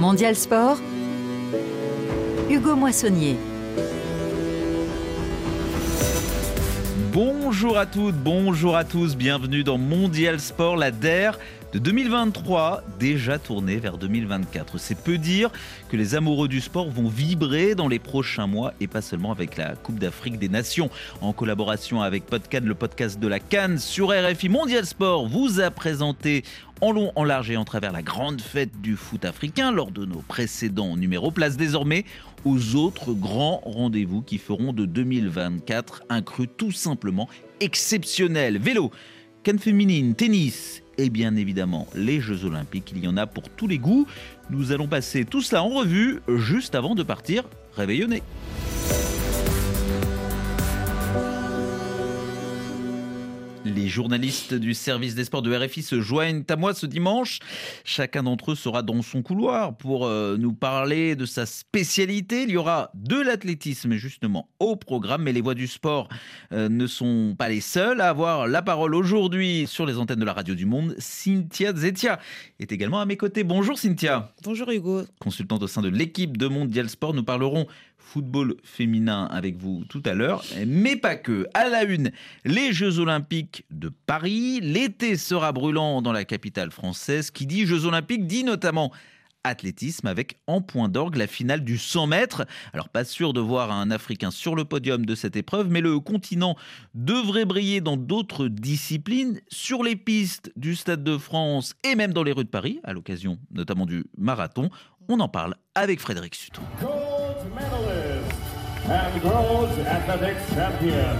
Mondial Sport, Hugo Moissonnier. Bonjour à toutes, bonjour à tous, bienvenue dans Mondial Sport, la DER de 2023, déjà tournée vers 2024. C'est peu dire que les amoureux du sport vont vibrer dans les prochains mois et pas seulement avec la Coupe d'Afrique des Nations. En collaboration avec Podcan, le podcast de la Cannes sur RFI Mondial Sport vous a présenté en long, en large et en travers la grande fête du foot africain lors de nos précédents numéros. Place désormais aux autres grands rendez-vous qui feront de 2024 un cru tout simplement exceptionnel. Vélo, canne féminine, tennis et bien évidemment les Jeux Olympiques. Il y en a pour tous les goûts. Nous allons passer tout cela en revue juste avant de partir réveillonner. Les journalistes du service des sports de RFI se joignent à moi ce dimanche. Chacun d'entre eux sera dans son couloir pour euh, nous parler de sa spécialité. Il y aura de l'athlétisme justement au programme, mais les voix du sport euh, ne sont pas les seules à avoir la parole aujourd'hui sur les antennes de la radio du monde. Cynthia Zetia est également à mes côtés. Bonjour Cynthia. Bonjour Hugo. Consultante au sein de l'équipe de Mondial Sport, nous parlerons football féminin avec vous tout à l'heure, mais pas que. À la une, les Jeux Olympiques de Paris. L'été sera brûlant dans la capitale française. Qui dit Jeux Olympiques dit notamment athlétisme avec en point d'orgue la finale du 100 mètres. Alors pas sûr de voir un Africain sur le podium de cette épreuve, mais le continent devrait briller dans d'autres disciplines, sur les pistes du Stade de France et même dans les rues de Paris, à l'occasion notamment du marathon. On en parle avec Frédéric Sutton. And gold athletics champion,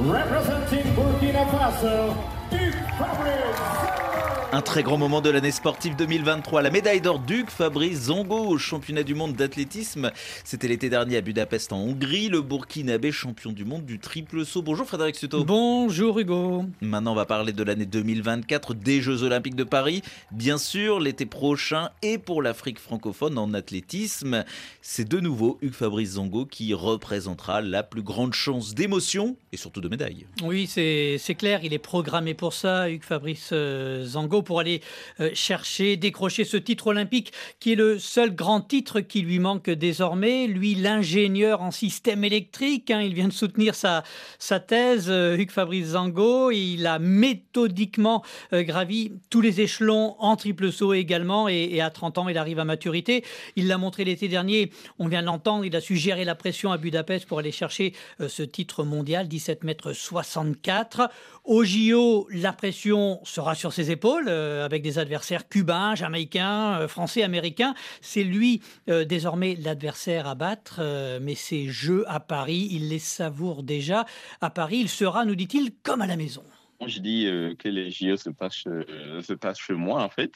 representing Burkina Faso, Duke Fabrice. Un très grand moment de l'année sportive 2023. La médaille d'or Duc Fabrice Zongo au championnat du monde d'athlétisme. C'était l'été dernier à Budapest en Hongrie. Le Burkinabé champion du monde du triple saut. Bonjour Frédéric Suto. Bonjour Hugo. Maintenant on va parler de l'année 2024 des Jeux Olympiques de Paris. Bien sûr l'été prochain et pour l'Afrique francophone en athlétisme. C'est de nouveau Hugues Fabrice Zongo qui représentera la plus grande chance d'émotion et surtout de médaille. Oui c'est clair, il est programmé pour ça Hugues Fabrice euh, Pour aller euh, chercher, décrocher ce titre olympique qui est le seul grand titre qui lui manque désormais. Lui, l'ingénieur en système électrique, hein, il vient de soutenir sa, sa thèse, euh, Hugues Fabrice Zango. Il a méthodiquement euh, gravi tous les échelons en triple saut également et, à 30 ans, il arrive à maturité. Il l'a montré l'été dernier, on vient de l'entendre, il a su gérer la pression à Budapest pour aller chercher ce titre mondial, 17 mètres 64. Au JO, la pression sera sur ses épaules. Euh, avec des adversaires cubains, jamaïcains, euh, français, américains. C'est lui euh, désormais l'adversaire à battre, mais ces jeux à Paris, il les savoure déjà. À Paris, il sera, nous dit-il, comme à la maison je dis euh, que les JO se passent, euh, se passent chez moi, en fait,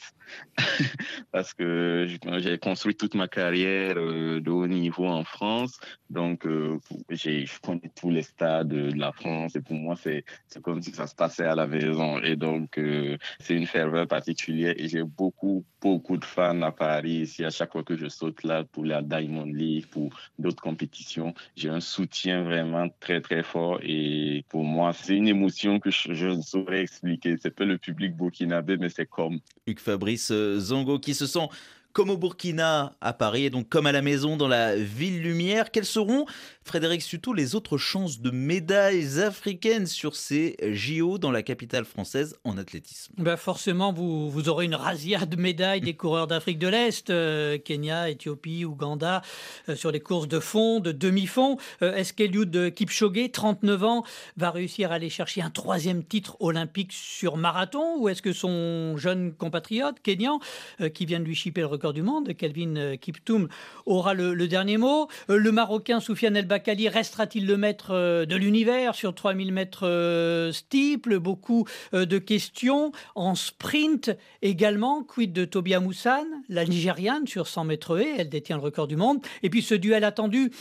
parce que j'ai construit toute ma carrière euh, de haut niveau en France. Donc, je connais tous les stades de la France et pour moi, c'est comme si ça se passait à la maison. Et donc, c'est une ferveur particulière et j'ai beaucoup, beaucoup de fans à Paris. Ici, à chaque fois que je saute là pour la Diamond League, pour d'autres compétitions, j'ai un soutien vraiment très, très fort. Et pour moi, c'est une émotion que je ne saurais expliquer. C'est pas le public burkinabé, mais c'est comme. Hugues Fabrice euh, Zongo qui se sent comme au Burkina à Paris et donc comme à la maison dans la ville lumière. Quelles seront, Frédéric Suto, les autres chances de médailles africaines sur ces JO dans la capitale française en athlétisme? Ben Forcément, vous, aurez une razzia de médailles des coureurs d'Afrique de l'Est, euh, Kenya, Éthiopie, Ouganda, euh, sur les courses de fond, de demi-fond. Euh, Est-ce qu'Eliud Kipchoge, 39 ans, va réussir à aller chercher un troisième titre olympique sur marathon Ou est-ce que son jeune compatriote kenyan, qui vient de lui chipper le record du monde, Kelvin euh, Kiptoum, aura le, dernier mot. Euh, le Marocain Soufiane El Bakali restera-t-il le maître euh, de l'univers sur 3000 mètres steeple? Beaucoup de questions. En sprint également, quid de Tobia Moussan, la Nigériane sur 100 mètres et elle détient le record du monde. Et puis ce duel attendu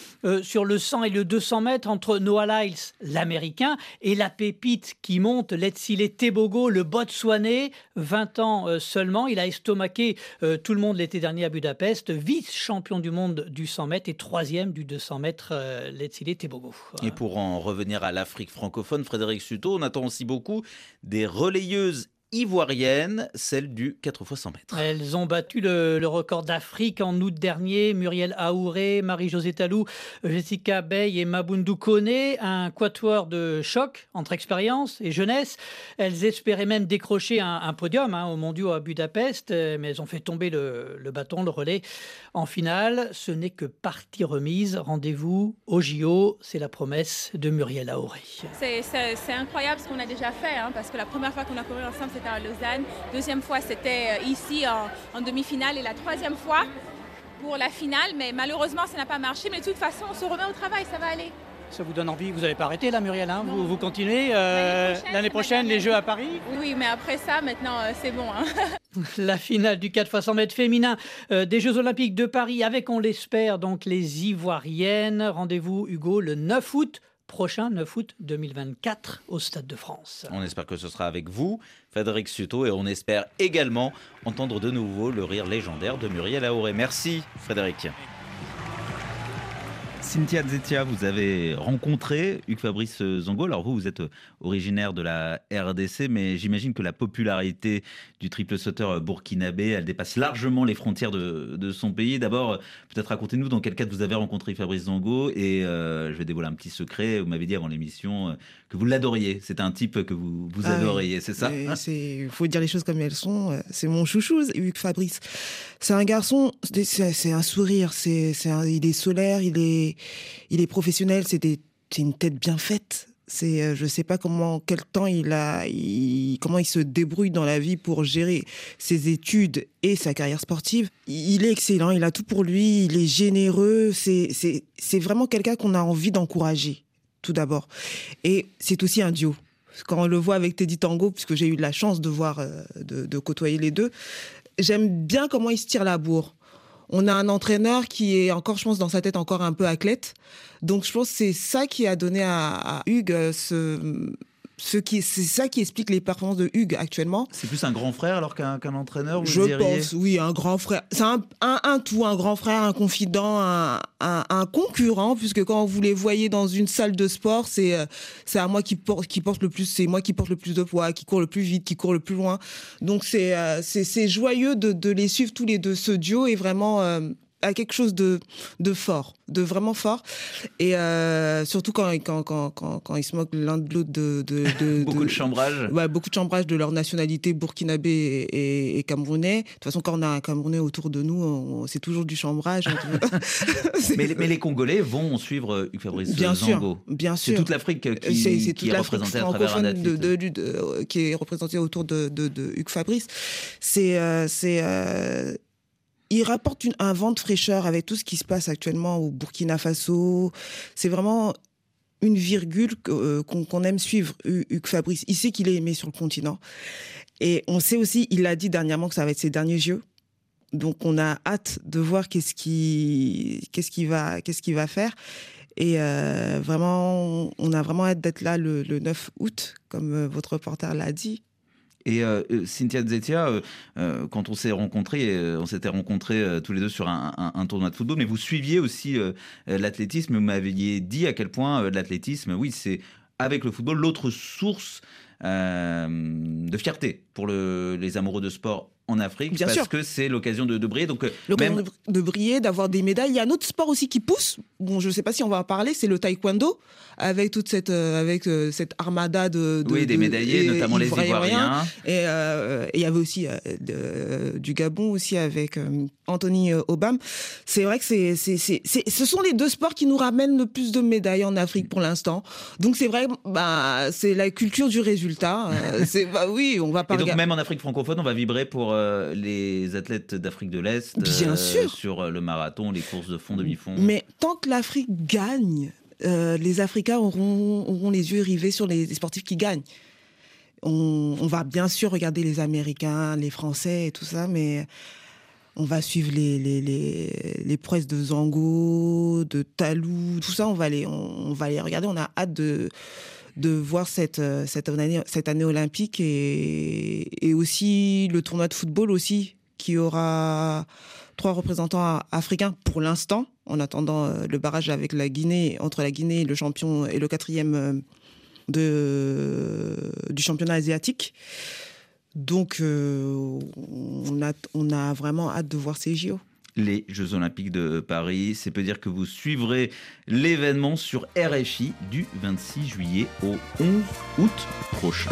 sur le 100 et le 200 mètres entre Noah Lyles, l'Américain, et la pépite qui monte, Letsile Tebogo, le Botswanais, 20 ans seulement. Il a estomaqué tout le monde l'été dernier à Budapest, vice-champion du monde du 100 mètres et troisième du 200 mètres, euh, Letsile Tebogo. Et pour en revenir à l'Afrique francophone, Frédéric Suto, on attend aussi beaucoup des relayeuses ivoirienne, celle du 4 x 100 mètres. Elles ont battu le, record d'Afrique en août dernier. Muriel Aouré, Marie-Josée Talou, Jessica Bey et Mabundu Kone, un quatuor de choc entre expérience et jeunesse. Elles espéraient même décrocher un, podium hein, au mondiaux à Budapest, mais elles ont fait tomber le, le bâton, le relais. En finale, ce n'est que partie remise. Rendez-vous au JO, c'est la promesse de Muriel Aouré. C'est incroyable ce qu'on a déjà fait, hein, parce que la première fois qu'on a couru ensemble, c'était à Lausanne. Deuxième fois, c'était euh, ici en, demi-finale. Et la troisième fois, pour la finale. Mais malheureusement, ça n'a pas marché. Mais de toute façon, on se remet au travail, ça va aller. Ça vous donne envie? Vous n'avez pas arrêté là, Muriel hein? Vous, vous, continuez euh, L'année prochaine, les Jeux à Paris? Oui, mais après ça, maintenant, euh, c'est bon. Hein. La finale du 4 x 100 mètres féminin des Jeux Olympiques de Paris avec, on l'espère, donc les Ivoiriennes. Rendez-vous, Hugo, le 9 août prochain, 9 août 2024, au Stade de France. On espère que ce sera avec vous, Frédéric Suto, et on espère également entendre de nouveau le rire légendaire de Muriel Aoré. Merci, Frédéric. Cynthia Zetia, vous avez rencontré Hugues Fabrice Zongo. Alors vous, vous êtes originaire de la RDC, mais j'imagine que la popularité du triple sauteur burkinabé, elle dépasse largement les frontières de, son pays. D'abord, peut-être racontez-nous dans quel cadre vous avez rencontré Fabrice Zongo. Et euh, je vais dévoiler un petit secret. Vous m'avez dit avant l'émission euh, que vous l'adoriez. C'est un type que vous, vous ah adoriez, c'est ça? Il faut dire les choses comme elles sont. C'est mon chouchou, Hugues Fabrice. C'est un garçon, c'est un sourire, c'est il est solaire, il est il est professionnel, c'est une tête bien faite. C'est, euh, je sais pas comment, quel temps il a, comment il se débrouille dans la vie pour gérer ses études et sa carrière sportive. Il est excellent, il a tout pour lui, il est généreux. C'est, c'est, vraiment quelqu'un qu'on a envie d'encourager, tout d'abord. Et c'est aussi un duo. Quand on le voit avec Teddy Tango, puisque j'ai eu la chance de voir, euh, de, de côtoyer les deux, j'aime bien comment il se tire la bourre. On a un entraîneur qui est encore, je pense, dans sa tête encore un peu athlète. Donc, je pense que c'est ça qui a donné à, Hugues euh, ce, ce qui, c'est ça qui explique les performances de Hugues actuellement. C'est plus un grand frère alors qu'un entraîneur Je pense, oui, un grand frère. C'est un, un, tout, un grand frère, un confident, un, un, concurrent, puisque quand vous les voyez dans une salle de sport, c'est euh, c'est à moi qui porte, qui porte le plus, c'est moi qui porte le plus de poids, qui court le plus vite, qui court le plus loin. Donc c'est euh, c'est joyeux de, de les suivre tous les deux. Ce duo est vraiment euh, à quelque chose de, de fort, de vraiment fort. Et euh, surtout quand, quand, quand, quand, ils se moquent l'un de l'autre de, de, beaucoup de, chambrage. Ouais, beaucoup de chambrage de leur nationalité burkinabé et, et, camerounais. De toute façon, quand on a un Camerounais autour de nous, c'est toujours du chambrage. mais, mais, les Congolais vont suivre euh, Hugues Fabrice bien Sûr, bien sûr. C'est toute l'Afrique qui, qui est représentée à travers un athlète. De, qui est représentée autour de, de, Hugues Fabrice. C'est euh, c'est il rapporte une, un vent de fraîcheur avec tout ce qui se passe actuellement au Burkina Faso. C'est vraiment une virgule euh, qu'on aime suivre, Hugues Fabrice. Il sait qu'il est aimé sur le continent. Et on sait aussi, il a dit dernièrement que ça va être ses derniers jeux. Donc on a hâte de voir qu'est-ce qui, va, qu'est-ce qu'il va faire. Et euh, vraiment, on a vraiment hâte d'être là le, le 9 août, comme euh, votre reporter l'a dit. Et euh, euh, Cynthia Zetia, euh, quand on s'est rencontrés, on s'était rencontrés tous les deux sur un, tournoi de football, mais vous suiviez aussi l'athlétisme. Vous m'aviez dit à quel point l'athlétisme, oui, c'est avec le football l'autre source de fierté pour les amoureux de sport en Afrique Bien parce sûr. que c'est l'occasion de, briller. Donc, l'occasion de briller, d'avoir des médailles. Il y a un autre sport aussi qui pousse. Bon, je ne sais pas si on va en parler, c'est le taekwondo avec toute cette euh, avec euh, cette armada de, oui des médaillés, notamment les Ivoiriens. Euh, et il y avait aussi du Gabon aussi avec Anthony Obama. C'est vrai que c'est ce sont les deux sports qui nous ramènent le plus de médailles en Afrique pour l'instant. Donc c'est vrai, bah c'est la culture du résultat. c'est bah oui, on va pas. Et donc même en Afrique francophone, on va vibrer pour les athlètes d'Afrique de l'Est. Bien sûr. Sur le marathon, les courses de fond, demi-fond. Mais tant que l'Afrique gagne, euh, les Africains auront, les yeux rivés sur les, sportifs qui gagnent. On, va bien sûr regarder les Américains, les Français et tout ça, mais on va suivre les, les, les, prouesses de Zango, de Talou, tout ça, on va les, on, va les regarder. On a hâte de, de voir cette, cette, année, cette année olympique et, et aussi le tournoi de football aussi, qui aura trois représentants africains pour l'instant, en attendant euh, le barrage avec la Guinée, entre la Guinée, le champion et le quatrième euh, de, du championnat asiatique. Donc, on, a, on a vraiment hâte de voir ces JO les Jeux Olympiques de Paris. C'est peut dire que vous suivrez l'événement sur RFI du 26 juillet au 11 août prochain.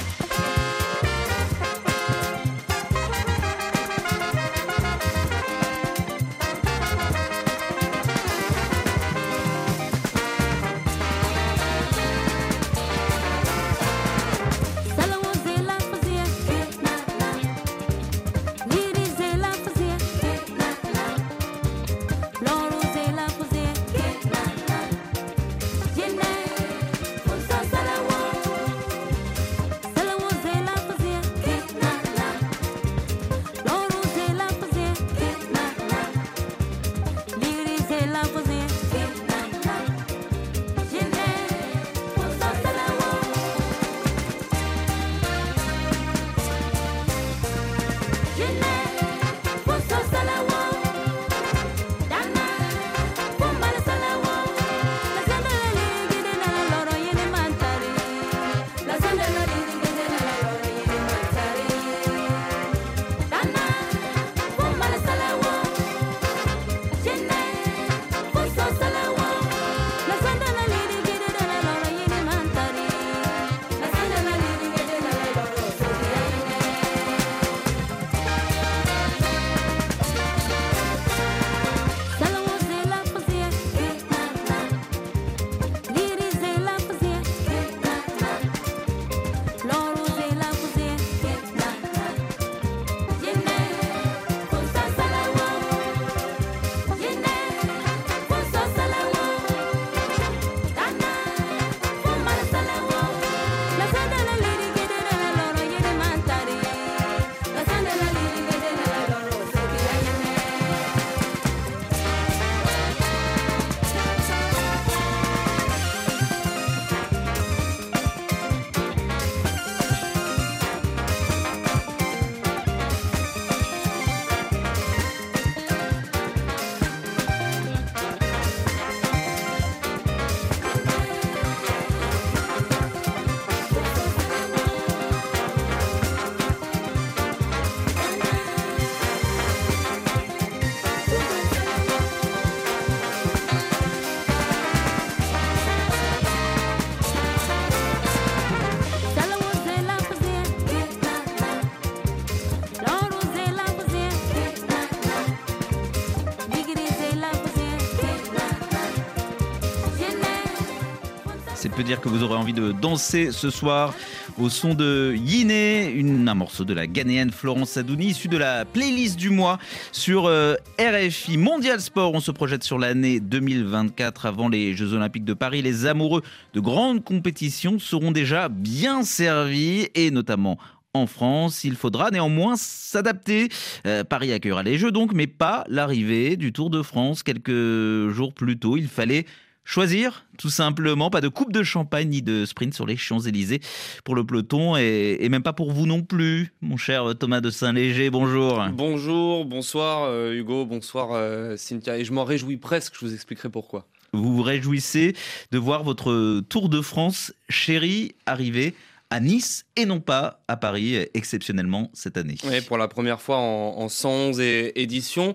Dire que vous aurez envie de danser ce soir au son de Yiné, un morceau de la Ghanéenne Florence Adouni, issu de la playlist du mois sur euh, RFI Mondial Sport. On se projette sur l'année 2024 avant les Jeux Olympiques de Paris. Les amoureux de grandes compétitions seront déjà bien servis et notamment en France. Il faudra néanmoins s'adapter. Euh, Paris accueillera les Jeux donc, mais pas l'arrivée du Tour de France quelques jours plus tôt. Il fallait Choisir, tout simplement, pas de coupe de champagne ni de sprint sur les Champs-Élysées pour le peloton et, même pas pour vous non plus, mon cher Thomas de Saint-Léger. Bonjour. Bonjour, bonsoir euh, Hugo, bonsoir euh, Cynthia. Et je m'en réjouis presque, je vous expliquerai pourquoi. Vous vous réjouissez de voir votre Tour de France chéri arriver à Nice et non pas à Paris, exceptionnellement cette année. Oui, pour la première fois en, en 111 éditions.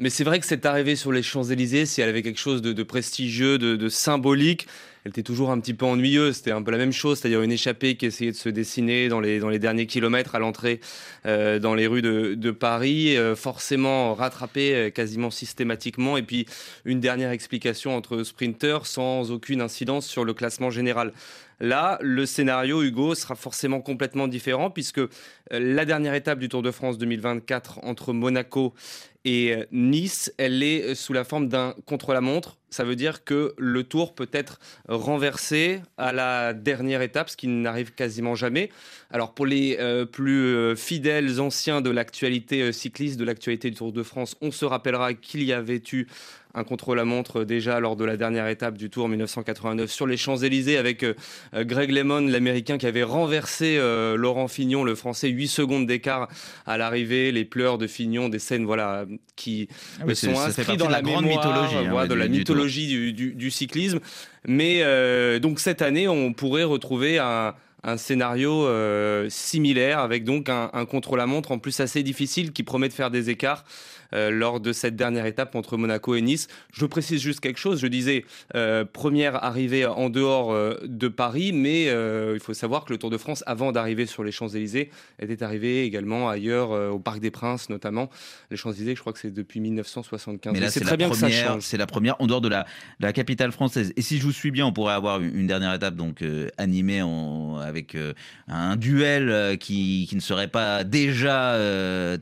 Mais c'est vrai que cette arrivée sur les Champs-Élysées, si elle avait quelque chose de, prestigieux, de, symbolique, elle était toujours un petit peu ennuyeuse. C'était un peu la même chose, c'est-à-dire une échappée qui essayait de se dessiner dans les, derniers kilomètres à l'entrée euh, dans les rues de, Paris, euh, forcément rattrapée euh, quasiment systématiquement. Et puis une dernière explication entre sprinters sans aucune incidence sur le classement général. Là, le scénario, Hugo, sera forcément complètement différent puisque la dernière étape du Tour de France 2024 entre Monaco et euh, Nice, elle est euh, sous la forme d'un contre-la-montre. Ça veut dire que le tour peut être renversé à la dernière étape, ce qui n'arrive quasiment jamais. Alors pour les euh, plus fidèles anciens de l'actualité cycliste, de l'actualité du Tour de France, on se rappellera qu'il y avait eu un contre-la-montre déjà lors de la dernière étape du Tour 1989 sur les Champs-Élysées avec euh, euh, Greg LeMond, l'Américain qui avait renversé euh, Laurent Fignon, le Français, 8 secondes d'écart à l'arrivée, les pleurs de Fignon, des scènes voilà qui ah sont inscrites dans la grande mythologie, hein, de la mythologie du, du, cyclisme. Mais donc cette année, on pourrait retrouver un un scénario similaire avec donc un, un contre-la-montre en plus assez difficile qui promet de faire des écarts. Euh, lors de cette dernière étape entre Monaco et Nice. Je précise juste quelque chose. Je disais euh, première arrivée en dehors euh, de Paris, mais il faut savoir que le Tour de France, avant d'arriver sur les Champs-Élysées, était arrivé également ailleurs, au Parc des Princes notamment. Les Champs-Élysées, je crois que c'est depuis 1975. Mais là, c'est très bien première, que ça change. C'est la première en dehors de la, la, capitale française. Et si je vous suis bien, on pourrait avoir une dernière étape donc animée en, avec un duel qui, qui, ne serait pas déjà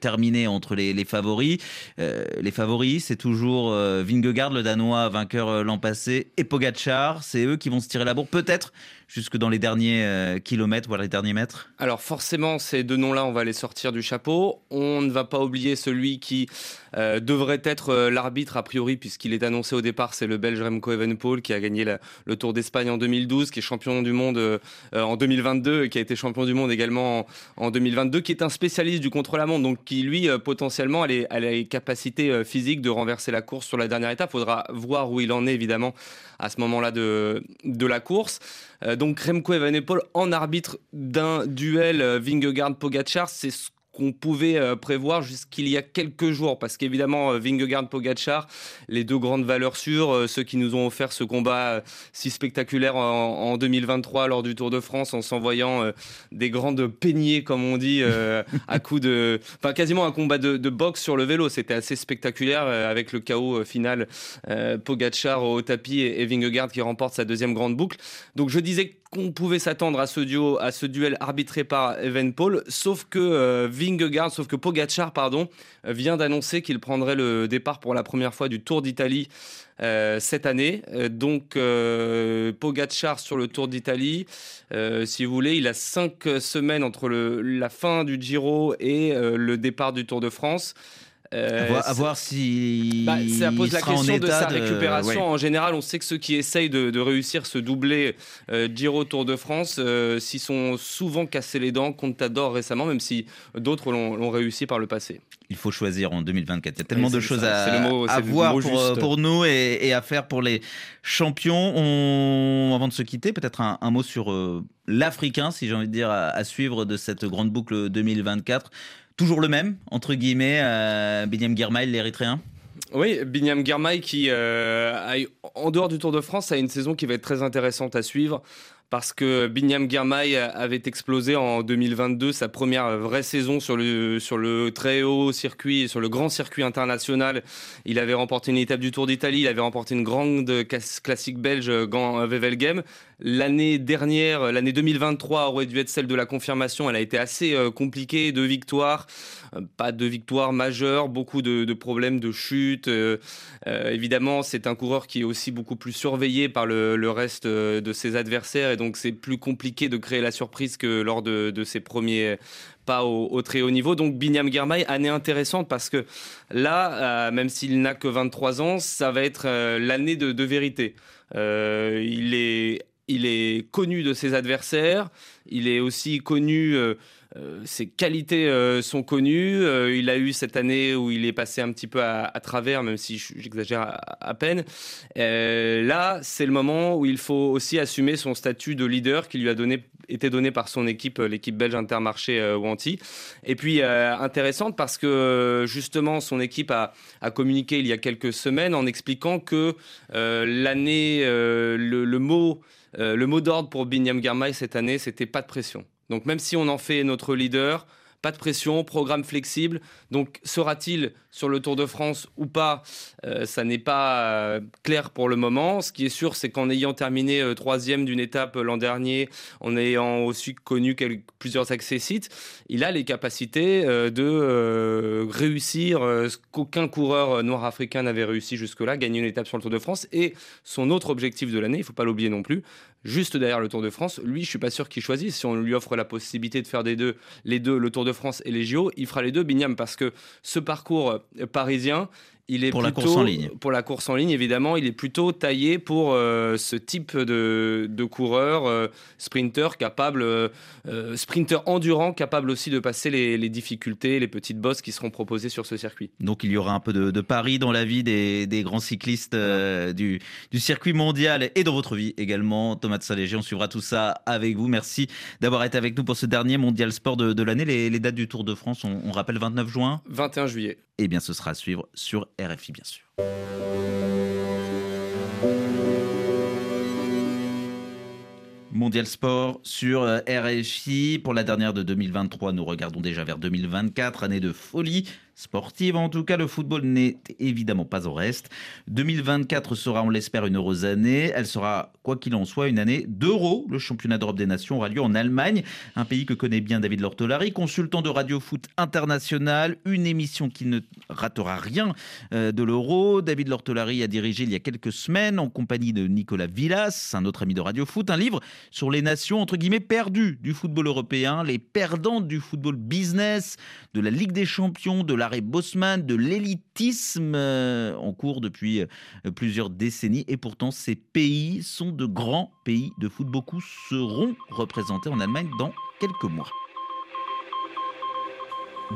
terminé entre les, les favoris. Euh, les favoris, c'est toujours euh, Vingegaard, le Danois, vainqueur euh, l'an passé, et Pogacar. C'est eux qui vont se tirer la bourre, peut-être jusque dans les derniers kilomètres, voire les derniers mètres Alors forcément, ces deux noms-là, on va les sortir du chapeau. On ne va pas oublier celui qui devrait être l'arbitre a priori, puisqu'il est annoncé au départ, c'est le Belge Remco Evenepoel qui a gagné le Tour d'Espagne en 2012, qui est champion du monde en 2022, et qui a été champion du monde également en, 2022, qui est un spécialiste du contre-la-montre, donc qui lui potentiellement a les, capacité euh, physique de renverser la course sur la dernière étape. Faudra voir où il en est évidemment à ce moment-là de, de la course. Euh, donc Remco Evenepoel en arbitre d'un duel euh, Vingegaard-Pogacar, c'est ce qu'on pouvait euh, prévoir jusqu'il y a quelques jours. Parce qu'évidemment, euh, Vingegaard, Pogacar, les deux grandes valeurs sûres, euh, ceux qui nous ont offert ce combat si spectaculaire en, 2023 lors du Tour de France en s'envoyant des grandes peignées, comme on dit, à coup de. Enfin, quasiment un combat de, de boxe sur le vélo. C'était assez spectaculaire avec le chaos final. Pogacar au tapis et, et Vingegaard qui remporte sa deuxième grande boucle. Donc je disais qu'on pouvait s'attendre à ce duo, à ce duel arbitré par Evenpol, sauf que euh, Vingegaard, sauf que Pogacar, pardon, vient d'annoncer qu'il prendrait le départ pour la première fois du Tour d'Italie euh, cette année. Euh, donc Pogacar sur le Tour d'Italie, si vous voulez, il a cinq semaines entre la fin du Giro et le départ du Tour de France. Euh, à, voir, si. Bah, ça pose la question de sa récupération. En général, on sait que ceux qui essayent de, réussir ce doublé euh, Giro Tour de France euh, s'y sont souvent cassés les dents. Contador récemment, même si d'autres l'ont réussi par le passé. Il faut choisir en 2024. Il y a tellement de choses à, à voir pour, pour, nous et, à faire pour les champions. On, avant de se quitter, peut-être un, mot sur l'Africain, si j'ai envie de dire, à, à suivre de cette grande boucle 2024 toujours le même, entre guillemets, euh, Girmay, l'Érythréen? Oui, Binyam Girmay qui, euh, en dehors du Tour de France, a une saison qui va être très intéressante à suivre parce que Binyam Girmay avait explosé en 2022 sa première vraie saison sur le, très haut circuit, sur le grand circuit international. Il avait remporté une étape du Tour d'Italie, il avait remporté une grande classique belge, Wevelgem. L'année dernière, l'année 2023 aurait dû être celle de la confirmation. Elle a été assez euh, compliquée, de victoires, pas de victoires majeures, beaucoup de, problèmes de chute. Euh, évidemment, c'est un coureur qui est aussi beaucoup plus surveillé par le, reste de ses adversaires et donc c'est plus compliqué de créer la surprise que lors de, ses premiers pas au, très haut niveau. Donc Binyam Girmay, année intéressante parce que là, même s'il n'a que 23 ans, ça va être l'année de, de vérité. il est il est connu de ses adversaires, il est aussi connu, euh, euh, ses qualités euh, sont connues. il a eu cette année où il est passé un petit peu à, travers, même si j'exagère à, peine. là, c'est le moment où il faut aussi assumer son statut de leader qui lui a été donné par son équipe, l'équipe belge Intermarché Wanty. Et puis, intéressante parce que justement, son équipe a, communiqué il y a quelques semaines en expliquant que l'année, le mot euh, le mot d'ordre pour Binyam Girmay cette année, c'était pas de pression. Donc même si on en fait notre leader, pas de pression, programme flexible. Donc sera-t-il sur le Tour de France ou pas euh, Ça n'est pas euh, clair pour le moment. Ce qui est sûr, c'est qu'en ayant terminé euh, troisième d'une étape l'an dernier, en ayant aussi connu plusieurs accès-sites, il a les capacités de réussir ce qu'aucun coureur noir africain n'avait réussi jusque-là, gagner une étape sur le Tour de France. Et son autre objectif de l'année, il ne faut pas l'oublier non plus, juste derrière le Tour de France, lui, je suis pas sûr qu'il choisisse. Si on lui offre la possibilité de faire des deux, les deux, le Tour de France et les JO, il fera les deux, Bignam, parce que ce parcours euh, parisien, il est pour la plutôt- course en ligne. Pour la course en ligne, évidemment, il est plutôt taillé pour euh, ce type de, de coureur, euh, sprinter capable, euh, euh, sprinter endurant, capable aussi de passer les, les difficultés, les petites bosses qui seront proposées sur ce circuit. Donc il y aura un peu de, de pari dans la vie des, des grands cyclistes euh, du, du circuit mondial et dans votre vie également. Thomas de Saint-Léger, on suivra tout ça avec vous. Merci d'avoir été avec nous pour ce dernier mondial sport de, de l'année. Les, les dates du Tour de France, on, on rappelle 29 juin. 21 juillet. Eh bien, ce sera à suivre sur RFI, bien sûr. Mondial Sport sur euh, RFI. Pour la dernière de 2023, nous regardons déjà vers 2024, année de folie sportive. En tout cas, le football n'est évidemment pas au reste. 2024 sera, on l'espère, une heureuse année. Elle sera, quoi qu'il en soit, une année d'euro. Le championnat d'Europe des Nations aura lieu en Allemagne, un pays que connaît bien David Lortolari, consultant de Radio Foot International. Une émission qui ne ratera rien euh, de l'euro. David Lortolari a dirigé il y a quelques semaines, en compagnie de Nicolas Villas, un autre ami de Radio Foot, un livre sur les nations, entre guillemets, perdues du football européen, les perdantes du football business, de la Ligue des Champions, de l'arrêt Bosman, de l'élitisme euh, en cours depuis euh, plusieurs décennies. Et pourtant, ces pays sont de grands pays de foot. Beaucoup seront représentés en Allemagne dans quelques mois.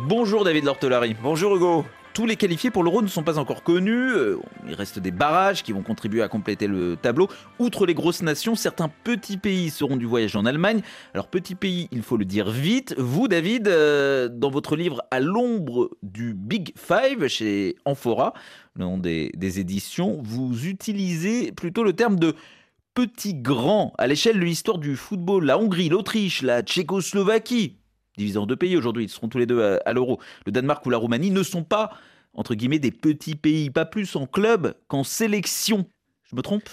Bonjour David Lortolari. Bonjour Hugo. Tous les qualifiés pour l'Euro ne sont pas encore connus. Euh, Il reste des barrages qui vont contribuer à compléter le tableau. Outre les grosses nations, certains petits pays seront du voyage en Allemagne. Alors petit pays, il faut le dire vite. Vous, David, euh, dans votre livre À l'ombre du Big Five chez Amphora, le nom des, des éditions, vous utilisez plutôt le terme de petit grand à l'échelle de l'histoire du football. La Hongrie, l'Autriche, la Tchécoslovaquie, divisés en deux pays aujourd'hui, ils seront tous les deux à, à l'euro. Le Danemark ou la Roumanie ne sont pas, entre guillemets, des petits pays, pas plus en club qu'en sélection. Je me trompe?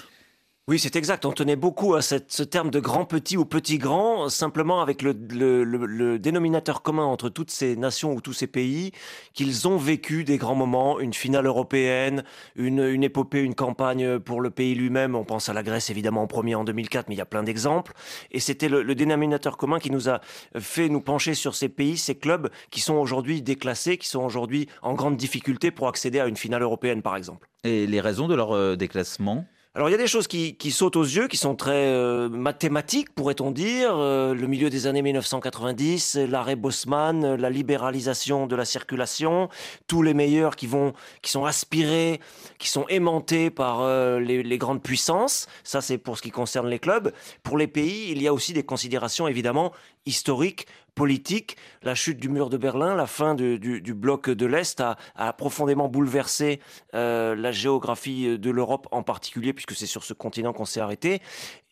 Oui, c'est exact. On tenait beaucoup à ce terme de grand petit ou petit grand, simplement avec le, dénominateur commun entre toutes ces nations ou tous ces pays, qu'ils ont vécu des grands moments, une finale européenne, une, une épopée, une campagne pour le pays lui-même. On pense à la Grèce évidemment en premier en 2004, mais il y a plein d'exemples. Et c'était le, le dénominateur commun qui nous a fait nous pencher sur ces pays, ces clubs qui sont aujourd'hui déclassés, qui sont aujourd'hui en grande difficulté pour accéder à une finale européenne, par exemple. Et les raisons de leur euh, déclassement? Alors il y a des choses qui, sautent aux yeux, qui sont très euh, mathématiques, pourrait-on dire. Euh, le milieu des années 1990, l'arrêt Bosman, euh, la libéralisation de la circulation, tous les meilleurs qui vont, qui sont aspirés, qui sont aimantés par les, les grandes puissances. Ça c'est pour ce qui concerne les clubs. Pour les pays, il y a aussi des considérations évidemment historiques politique. La chute du mur de Berlin, la fin du, bloc de l'Est a, a profondément bouleversé euh, la géographie de l'Europe en particulier, puisque c'est sur ce continent qu'on s'est arrêté.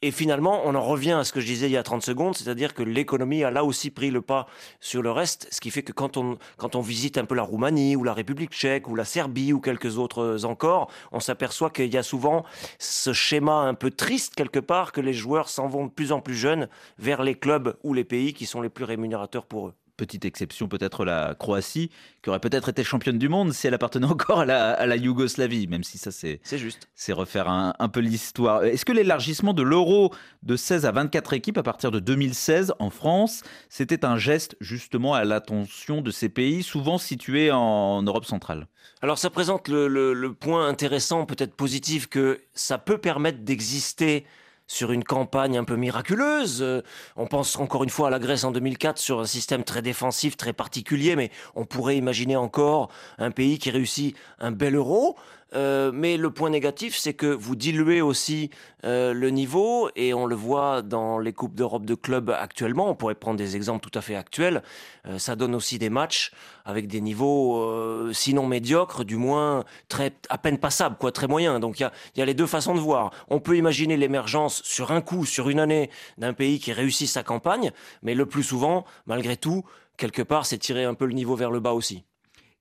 Et finalement, on en revient à ce que je disais il y a 30 secondes, c'est-à-dire que l'économie a là aussi pris le pas sur le reste, ce qui fait que quand on, quand on visite un peu la Roumanie ou la République tchèque ou la Serbie ou quelques autres encore, on s'aperçoit qu'il y a souvent ce schéma un peu triste quelque part, que les joueurs s'en vont de plus en plus jeunes vers les clubs ou les pays qui sont les plus rémunérateurs pour eux. Petite exception, peut-être la Croatie, qui aurait peut-être été championne du monde si elle appartenait encore à la, à la Yougoslavie, même si ça c'est C'est juste. c'est refaire un, un peu l'histoire. Est-ce que l'élargissement de l'euro de 16 à 24 équipes à partir de 2016 en France, c'était un geste justement à l'attention de ces pays, souvent situés en Europe centrale? Alors ça présente le, le- le point intéressant, peut-être positif, que ça peut permettre d'exister sur une campagne un peu miraculeuse. Euh, On pense encore une fois à la Grèce en 2004 sur un système très défensif, très particulier, mais on pourrait imaginer encore un pays qui réussit un bel euro. Euh, mais le point négatif, c'est que vous diluez aussi euh, le niveau, et on le voit dans les Coupes d'Europe de clubs actuellement. On pourrait prendre des exemples tout à fait actuels. Euh, ça donne aussi des matchs avec des niveaux, euh, sinon médiocres, du moins très à peine passables, quoi, très moyens. Donc il y a, il y a les deux façons de voir. On peut imaginer l'émergence sur un coup, sur une année, d'un pays qui réussit sa campagne, mais le plus souvent, malgré tout, quelque part, c'est tirer un peu le niveau vers le bas aussi.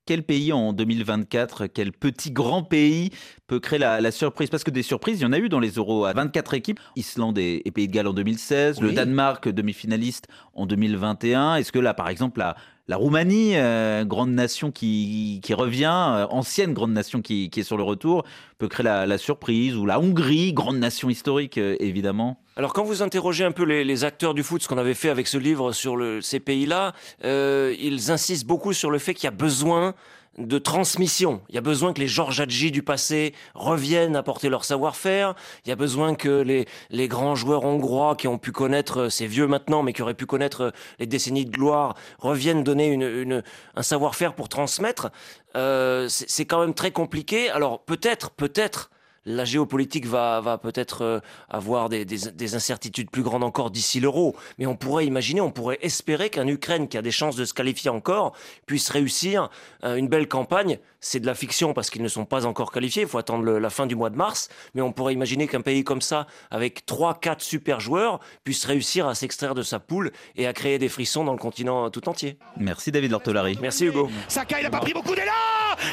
Quel pays en 2024, quel petit grand pays peut créer la, la surprise? Parce que des surprises, il y en a eu dans les euros à 24 équipes. Islande et, et Pays de Galles en 2016, le. Danemark demi-finaliste en 2021. Est-ce que là, par exemple, la, la Roumanie, euh, grande nation qui, qui revient, euh, ancienne grande nation qui, qui est sur le retour, peut créer la, surprise Ou la Hongrie, grande nation historique, euh, évidemment. Alors quand vous interrogez un peu les, acteurs du foot, ce qu'on avait fait avec ce livre sur ces pays-là, ils insistent beaucoup sur le fait qu'il y a besoin de transmission. Il y a besoin que les Georges Hadji du passé reviennent apporter leur savoir-faire. Il y a besoin que les, les grands joueurs hongrois qui ont pu connaître, ces vieux maintenant, mais qui auraient pu connaître les décennies de gloire, reviennent donner une, un savoir-faire pour transmettre. Euh, c'est quand même très compliqué. Alors peut-être, peut-être, la géopolitique va, va peut-être euh, avoir des, des, incertitudes plus grandes encore d'ici l'euro. Mais on pourrait imaginer, on pourrait espérer qu'un Ukraine qui a des chances de se qualifier encore puisse réussir euh, une belle campagne. C'est de la fiction parce qu'ils ne sont pas encore qualifiés. Il faut attendre la fin du mois de mars. Mais on pourrait imaginer qu'un pays comme ça, avec 3-4 super joueurs, puisse réussir à s'extraire de sa poule et à créer des frissons dans le continent tout entier. Merci David Lortolari. Merci Hugo. Saka, il n'a pas pris beaucoup d'élan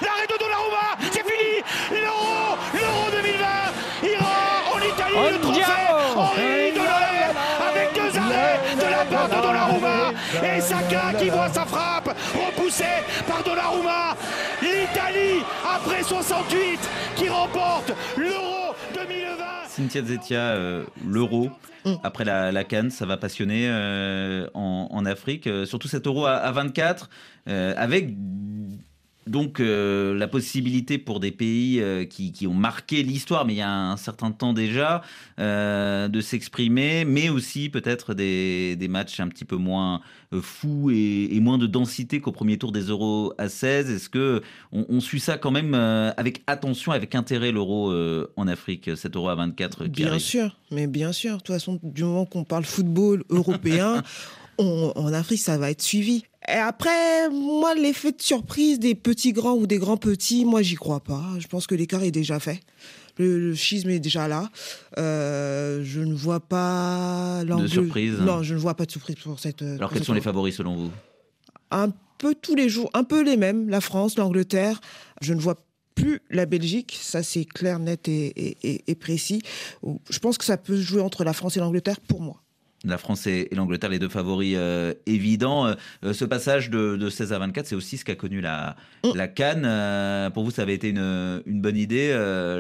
L'arrêt de Donnarumma, Italie le trophée Henri de avec deux arrêts de la part de Donnarumma. Et Saka qui voit sa frappe repoussée par Donnarumma. L'Italie, après 68, qui remporte l'Euro 2020. Cynthia Zetia, euh, l'Euro, mm. après la, la, Cannes, ça va passionner euh, en, en, Afrique, euh, surtout cet Euro à, à 24, avec donc euh, la possibilité pour des pays euh, qui, ont marqué l'histoire, mais il y a un certain temps déjà, euh, de s'exprimer, mais aussi peut-être des, matchs un petit peu moins fous et, moins de densité qu'au premier tour des Euros à 16. Est-ce que on, suit ça quand même avec attention, avec intérêt l'Euro en Afrique, cet Euro à 24 Bien sûr, mais bien sûr. De toute façon, du moment qu'on parle football européen, en Afrique, ça va être suivi. Et après, moi, l'effet de surprise des petits grands ou des grands petits, moi, j'y crois pas. Je pense que l'écart est déjà fait. Le, schisme est déjà là. Euh, je ne vois pas de surprise. Non, je ne vois pas de surprise pour cette. Alors, quels sont les favoris selon vous? Un peu tous les jours, un peu les mêmes. La France, l'Angleterre. Je ne vois plus la Belgique. Ça, c'est clair, net et, et précis. Je pense que ça peut jouer entre la France et l'Angleterre pour moi la France et, l'Angleterre, les deux favoris euh, évidents. Euh, euh, ce passage de, 16 à 24, c'est aussi ce qu'a connu la, mm. la Cannes. pour vous, ça avait été une, bonne idée.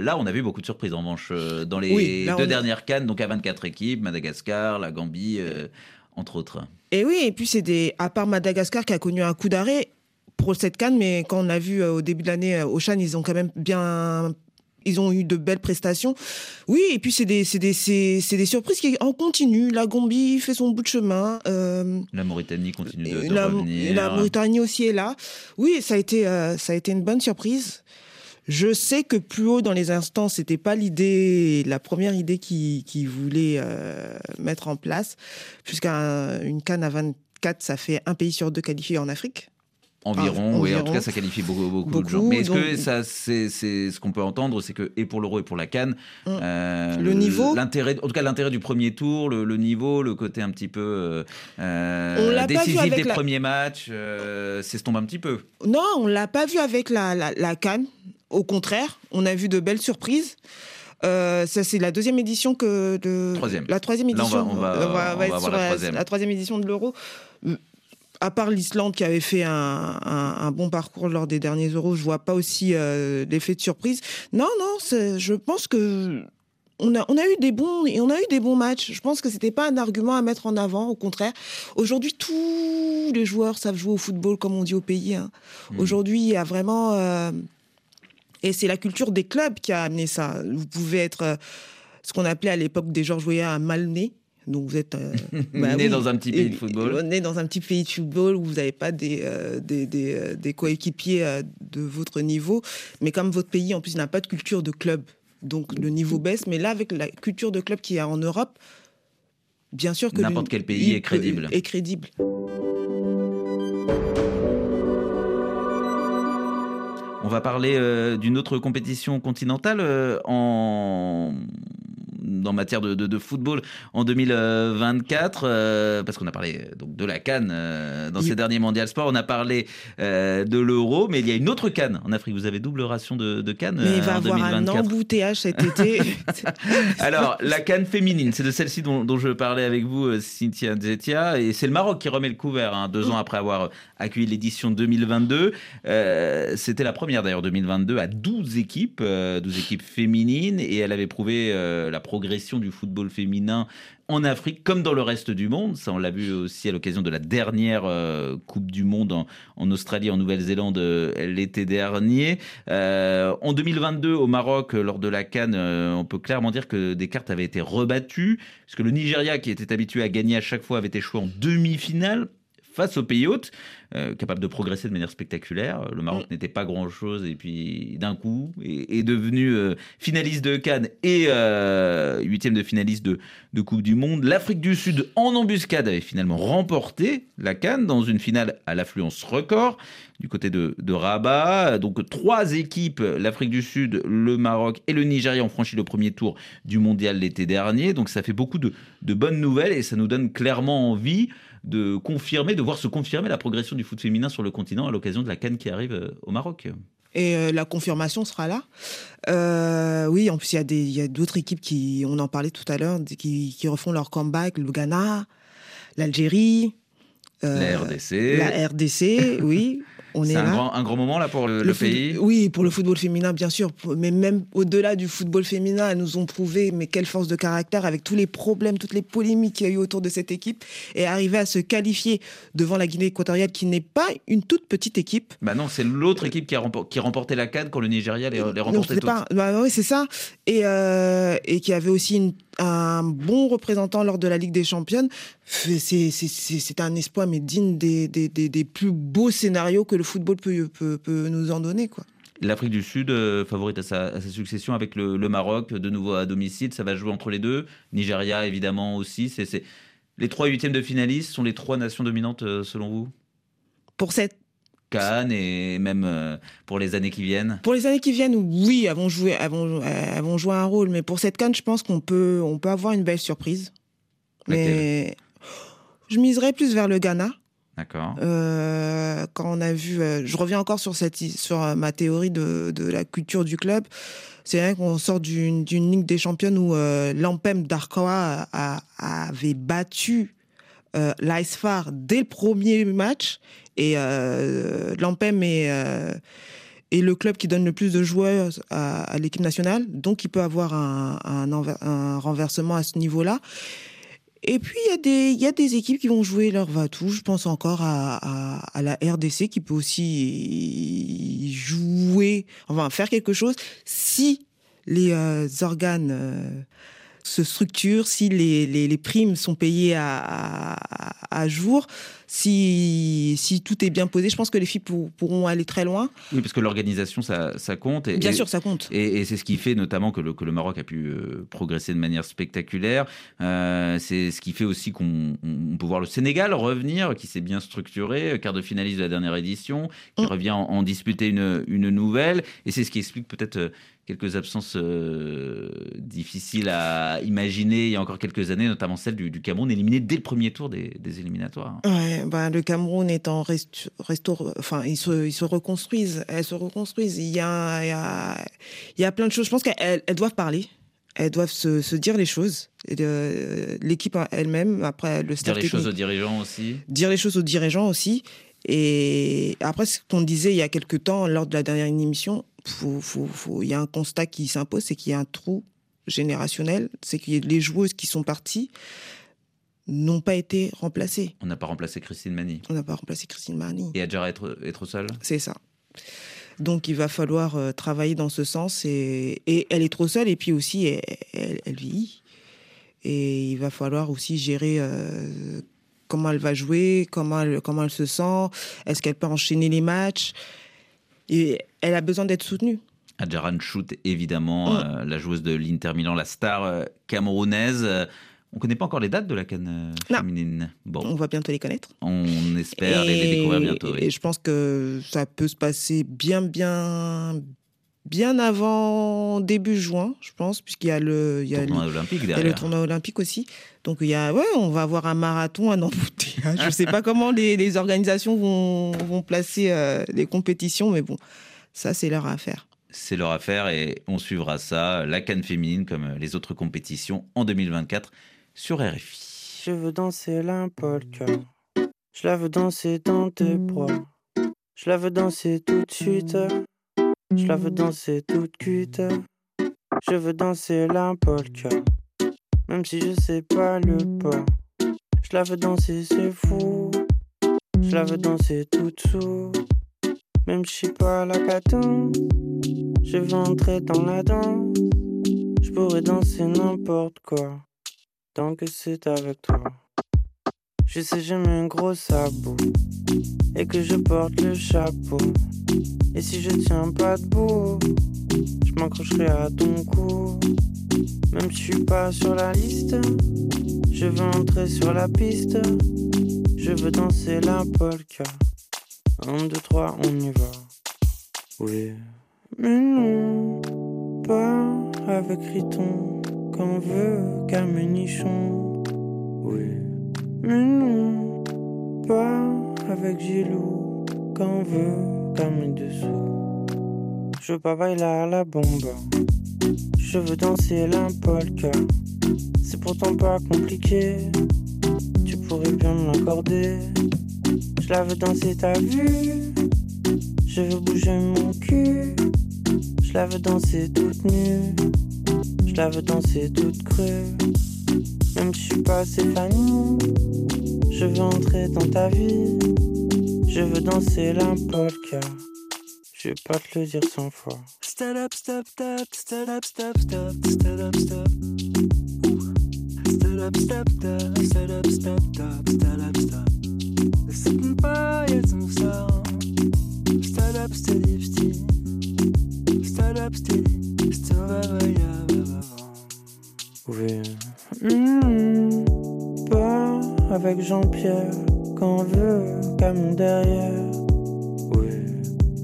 là, on a vu beaucoup de surprises en revanche dans les deux dernières Cannes, donc à 24 équipes, Madagascar, la Gambie, entre autres. Et oui, et puis c'est des, à part Madagascar qui a connu un coup d'arrêt pour cette Cannes, mais quand on a vu au début de l'année au Chan, ils ont quand même bien ils ont eu de belles prestations. Oui, et puis c'est des, des, des, surprises qui en continuent. La Gambie fait son bout de chemin. Euh, la Mauritanie continue de, de la, revenir. La Mauritanie aussi est là. Oui, ça a été, euh, ça a été une bonne surprise. Je sais que plus haut dans les instants, c'était pas l'idée, la première idée qu'ils qui voulaient euh, mettre en place, puisqu'une canne à 24, ça fait un pays sur deux qualifiés en Afrique. Environ, oui, en tout cas, ça qualifie beaucoup, beaucoup, de gens. Mais est-ce que ça, c'est, ce qu'on peut entendre, c'est que, et pour l'Euro et pour la Cannes, hum. euh, le niveau l'intérêt, En tout cas, l'intérêt du premier tour, le, niveau, le côté un petit peu euh, euh décisif des premiers matchs, euh, s'estompe un petit peu. Non, on l'a pas vu avec la, la, Cannes. Au contraire, on a vu de belles surprises. ça, c'est la deuxième édition que de. Troisième. La troisième édition. on va, être sur la, la, troisième édition de l'Euro à part l'Islande qui avait fait un, bon parcours lors des derniers euros, je vois pas aussi euh, l'effet de surprise. Non, non, je pense que on a, on a eu des bons et on a eu des bons matchs. Je pense que c'était pas un argument à mettre en avant. Au contraire, aujourd'hui tous les joueurs savent jouer au football comme on dit au pays. Hein. Mmh. Aujourd'hui, il y a vraiment euh, et c'est la culture des clubs qui a amené ça. Vous pouvez être euh, ce qu'on appelait à l'époque des Georges Weah un mal né. Donc vous êtes euh, bah né dans un petit pays de football. Né dans un petit pays de football où vous n'avez pas des, euh, des, des, euh, des, coéquipiers de votre niveau. Mais comme votre pays, en plus, n'a pas de culture de club. Donc le niveau baisse. Mais là, avec la culture de club qui est en Europe, bien sûr que... N'importe quel pays est crédible. Est crédible. On va parler d'une autre compétition continentale en en matière de, football en 2024 euh, Parce qu'on a parlé donc de la Cannes euh, dans ces derniers Mondial Sport, on a parlé euh, de l'Euro, mais il y a une autre Cannes en Afrique. Vous avez double ration de, de Cannes Mais il va y avoir un embouteillage cet été. Alors, la Cannes féminine, c'est de celle-ci dont, je parlais avec vous, Cynthia Zetia, et c'est le Maroc qui remet le couvert, hein, deux ans après avoir accueilli l'édition 2022. C'était la première d'ailleurs 2022 à 12 équipes, 12 équipes féminines, et elle avait prouvé la progression du football féminin en Afrique comme dans le reste du monde. Ça, on l'a vu aussi à l'occasion de la dernière euh, Coupe du Monde en, Australie, en Nouvelle-Zélande l'été dernier. en 2022, au Maroc, lors de la Cannes, on peut clairement dire que des cartes avaient été rebattues, parce que le Nigeria, qui était habitué à gagner à chaque fois, avait échoué en demi-finale face aux pays hôtes, euh, capable de progresser de manière spectaculaire. Le Maroc mm. n'était pas grand-chose et puis d'un coup est, devenu euh, finaliste de Cannes et euh, huitième de finaliste de, de Coupe du Monde. L'Afrique du Sud, en embuscade, avait finalement remporté la Cannes dans une finale à l'affluence record du côté de, de, Rabat. Donc trois équipes, l'Afrique du Sud, le Maroc et le Nigeria ont franchi le premier tour du mondial l'été dernier. Donc ça fait beaucoup de, de bonnes nouvelles et ça nous donne clairement envie de confirmer, de voir se confirmer la progression du foot féminin sur le continent à l'occasion de la Cannes qui arrive euh, au Maroc. Et euh, la confirmation sera là. Euh, oui, en plus, il y a d'autres équipes qui, on en parlait tout à l'heure, qui, qui, refont leur comeback, le Ghana, l'Algérie. La RDC. La RDC, oui. C'est un grand, un grand moment là pour le, pays. Oui, pour le football féminin, bien sûr. Mais même au-delà du football féminin, elles nous ont prouvé, mais quelle force de caractère avec tous les problèmes, toutes les polémiques qu'il y a eu autour de cette équipe et arriver à se qualifier devant la Guinée équatoriale, qui n'est pas une toute petite équipe. Bah non, c'est l'autre équipe qui a remporté, qui remporté la Cannes quand le Nigeria les, les remportait toutes. Pas, bah oui, c'est ça. Et, euh, et qui avait aussi une un bon représentant lors de la Ligue des Championnes. C'est un espoir, mais digne des, des, des, plus beaux scénarios que le football peut, peut, peut nous en donner. quoi. L'Afrique du Sud, euh, favorite à sa, succession avec le, le, Maroc, de nouveau à domicile, ça va jouer entre les deux. Nigeria, évidemment, aussi. C'est Les trois huitièmes de finalistes sont les trois nations dominantes, euh, selon vous? Pour cette Cannes et même euh, pour les années qui viennent Pour les années qui viennent, oui, elles vont jouer, elles vont, jouer un rôle. Mais pour cette Cannes, je pense qu'on peut, on peut avoir une belle surprise. Mais je miserais plus vers le Ghana. D'accord. Euh, quand on a vu, euh, je reviens encore sur cette, sur ma théorie de, de la culture du club. C'est vrai qu'on sort d'une Ligue des Championnes où l'Ampem d'Arkoa avait battu euh, l'ISFAR dès le premier match et euh, l'Ampem est, euh, le club qui donne le plus de joueurs à, l'équipe nationale, donc il peut avoir un, renversement à ce niveau-là. Et puis, il y, a des, équipes qui vont jouer leur va-tout. Je pense encore à, à, la RDC qui peut aussi jouer, enfin faire quelque chose si les organes se structure, si les, les, primes sont payées à, à, jour, si, si tout est bien posé, je pense que les filles pourront aller très loin. Oui, parce que l'organisation, ça, ça, compte. Et, bien sûr, ça compte. Et, c'est ce qui fait notamment que le, que le Maroc a pu euh, progresser de manière spectaculaire. Euh, c'est ce qui fait aussi qu'on peut voir le Sénégal revenir, qui s'est bien structuré, quart de finaliste de la dernière édition, qui mm. revient en, en, disputer une, une nouvelle. Et c'est ce qui explique peut-être euh, quelques absences euh, difficiles à imaginer il y a encore quelques années, notamment celle du, Cameroun éliminé dès le premier tour des, éliminatoires. Ouais, bah, le Cameroun est en restaure, enfin ils se, ils se reconstruisent, elles se reconstruisent. Il y a, il y a, il y a plein de choses. Je pense qu'elles elles doivent parler. Elles doivent se, se dire les choses. L'équipe elle-même, après le staff Dire les choses aux dirigeants aussi. Dire les choses aux dirigeants aussi. Et après, ce qu'on disait il y a quelques temps, lors de la dernière émission, il y a un constat qui s'impose, c'est qu'il y a un trou générationnel, c'est que les joueuses qui sont parties n'ont pas été remplacées. On n'a pas remplacé Christine Mani. On n'a pas remplacé Christine Mani. Et Adjara être, être seule C'est ça. Donc il va falloir euh, travailler dans ce sens. Et, et, elle est trop seule et puis aussi elle, elle, vieillit. Et il va falloir aussi gérer euh, comment elle va jouer, comment elle, comment elle se sent, est-ce qu'elle peut enchaîner les matchs. Et elle a besoin d'être soutenue. Adjaran Chout, évidemment, mm. euh, la joueuse de l'Inter Milan, la star euh, camerounaise. On ne connaît pas encore les dates de la canne euh, féminine. Bon. On va bientôt les connaître. On espère les, découvrir bientôt. Et je pense que ça peut se passer bien, bien, bien avant début juin, je pense, puisqu'il y a le, il y a tournoi olympique derrière. Y a le tournoi olympique aussi. Donc il y a, ouais, on va avoir un marathon, un embouteillage. je ne sais pas comment les, les organisations vont, vont placer les compétitions, mais bon, ça, c'est leur affaire. C'est leur affaire et on suivra ça, la canne féminine, comme les autres compétitions, en 2024 sur RFI. Je veux danser la polka. Je la veux danser dans tes bras. Je la veux danser tout de suite. Je la veux danser toute cuite. Je veux danser la polka. Même si je sais pas le pas. Je la veux danser, c'est fou. Je la veux danser toute sous. Même si je suis pas la cadence. Je veux entrer dans la danse. Je pourrais danser n'importe quoi. Tant que c'est avec toi. Je sais, j'ai mis un gros sabot. Et que je porte le chapeau. Et si je tiens pas debout, je m'accrocherai à ton cou. Même si je suis pas sur la liste, je veux entrer sur la piste. Je veux danser la polka. Un, deux, trois, on y va. Oui. Mais non, pas avec Riton, qu'on veut nichon. Oui. Mais non, pas avec Gilou, qu'on veut comme dessous. Je veux pas bailer à la bombe. Je veux danser la polka. C'est pourtant pas compliqué. Tu pourrais bien me l'accorder. Je la veux danser, ta vue. Je veux bouger mon cul. Je la veux danser toute nue. Je la veux danser toute crue. Même si je suis pas Stéphanie. Je veux entrer dans ta vie. Je veux danser la polka. Je vais pas te le dire cent fois. Stand up, step, step, stand up, step, step, stand up, step. Stand up, step, step, stand up, step, step, stand up, step. Jean-Pierre, qu'on veut, comme derrière. Oui.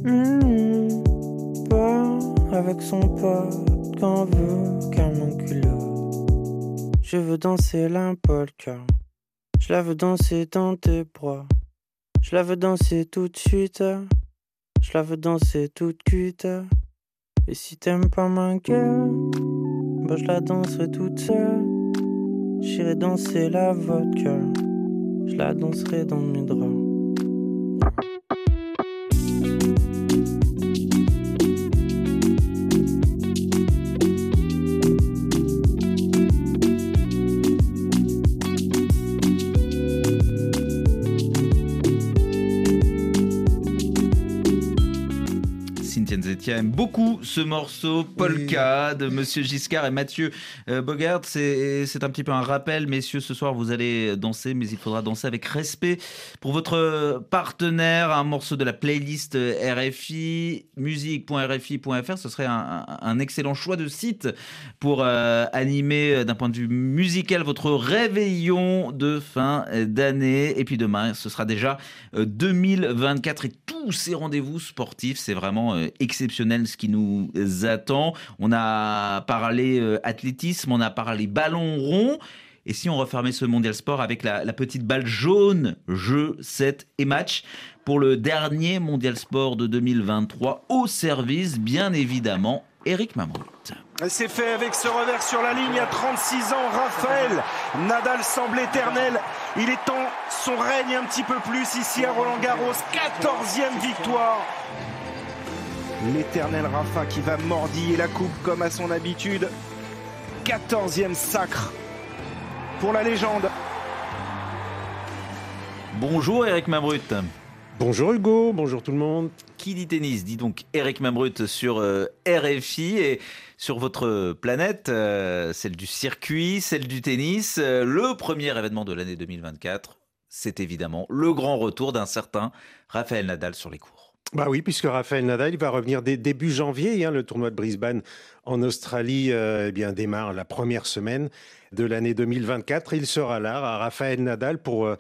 Mmh, pas avec son pote, qu'on veut, un culot. Je veux danser la polka. Je la veux danser dans tes bras. Je la veux danser tout de suite. Je la veux danser toute cuite. Et si t'aimes pas ma gueule, bah je la danserai toute seule. J'irai danser la vodka. Je la danserai dans mes draps. Aime beaucoup ce morceau Polka de Monsieur Giscard et Mathieu euh, Bogart. C'est un petit peu un rappel, messieurs, ce soir vous allez danser, mais il faudra danser avec respect pour votre partenaire. Un morceau de la playlist RFI, musique.rfi.fr. Ce serait un, excellent choix de site pour euh, animer euh, d'un point de vue musical votre réveillon de fin d'année. Et puis demain, ce sera déjà 2024 et tous ces rendez-vous sportifs. C'est vraiment exceptionnel ce qui nous attend. On a parlé euh, athlétisme, on a parlé ballon rond. Et si on refermait ce mondial sport avec la, petite balle jaune, jeu, set et match pour le dernier mondial sport de 2023 au service, bien évidemment, Eric Mamrout. C'est fait avec ce revers sur la ligne à 36 ans. Raphaël Nadal semble éternel. Il est temps son règne un petit peu plus ici à Roland Garros. 14e victoire L'éternel Rafa qui va mordiller la coupe comme à son habitude. 14e sacre pour la légende. Bonjour Eric Mambrut. Bonjour Hugo, bonjour tout le monde. Qui dit tennis dit donc Eric Mambrut sur euh, RFI et sur votre planète, euh, celle du circuit, celle du tennis. Euh, le premier événement de l'année 2024, c'est évidemment le grand retour d'un certain Raphaël Nadal sur les cours. Bah oui, puisque Raphaël Nadal va revenir dès début janvier. Hein, le tournoi de Brisbane en Australie euh, eh bien, démarre la première semaine de l'année 2024. Il sera là, Raphaël Nadal, pour euh,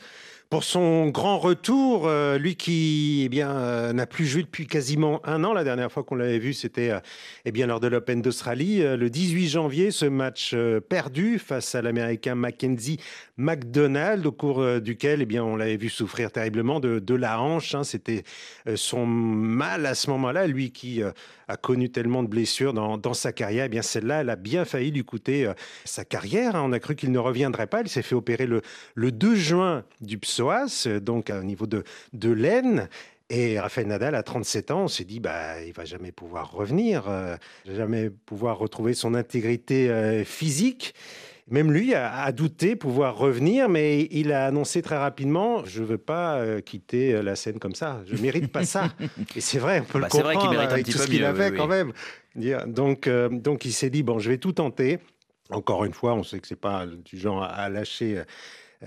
pour son grand retour. Euh, lui qui eh bien euh, n'a plus joué depuis quasiment un an. La dernière fois qu'on l'avait vu, c'était euh, eh bien lors de l'Open d'Australie, le 18 janvier. Ce match perdu face à l'Américain Mackenzie McDonald, au cours duquel eh bien on l'avait vu souffrir terriblement de, la hanche. Hein. C'était son mal à ce moment-là. Lui qui a connu tellement de blessures dans, dans sa carrière, eh bien celle-là, elle a bien failli lui coûter sa carrière. Hein. On a cru qu'il ne reviendrait pas. Il s'est fait opérer le, le 2 juin du pseudo donc au niveau de, de l'aine. Et Rafael Nadal, à 37 ans, on s'est dit, bah, il va jamais pouvoir revenir, euh, jamais pouvoir retrouver son intégrité euh, physique. Même lui a, douté pouvoir revenir, mais il a annoncé très rapidement je ne veux pas euh, quitter la scène comme ça. Je ne mérite pas ça. Et c'est vrai, on peut le bah, comprendre vrai mérite avec tout ce qu'il avait quand même. Donc, donc il s'est dit bon, je vais tout tenter. Encore une fois, on sait que c'est pas du genre à lâcher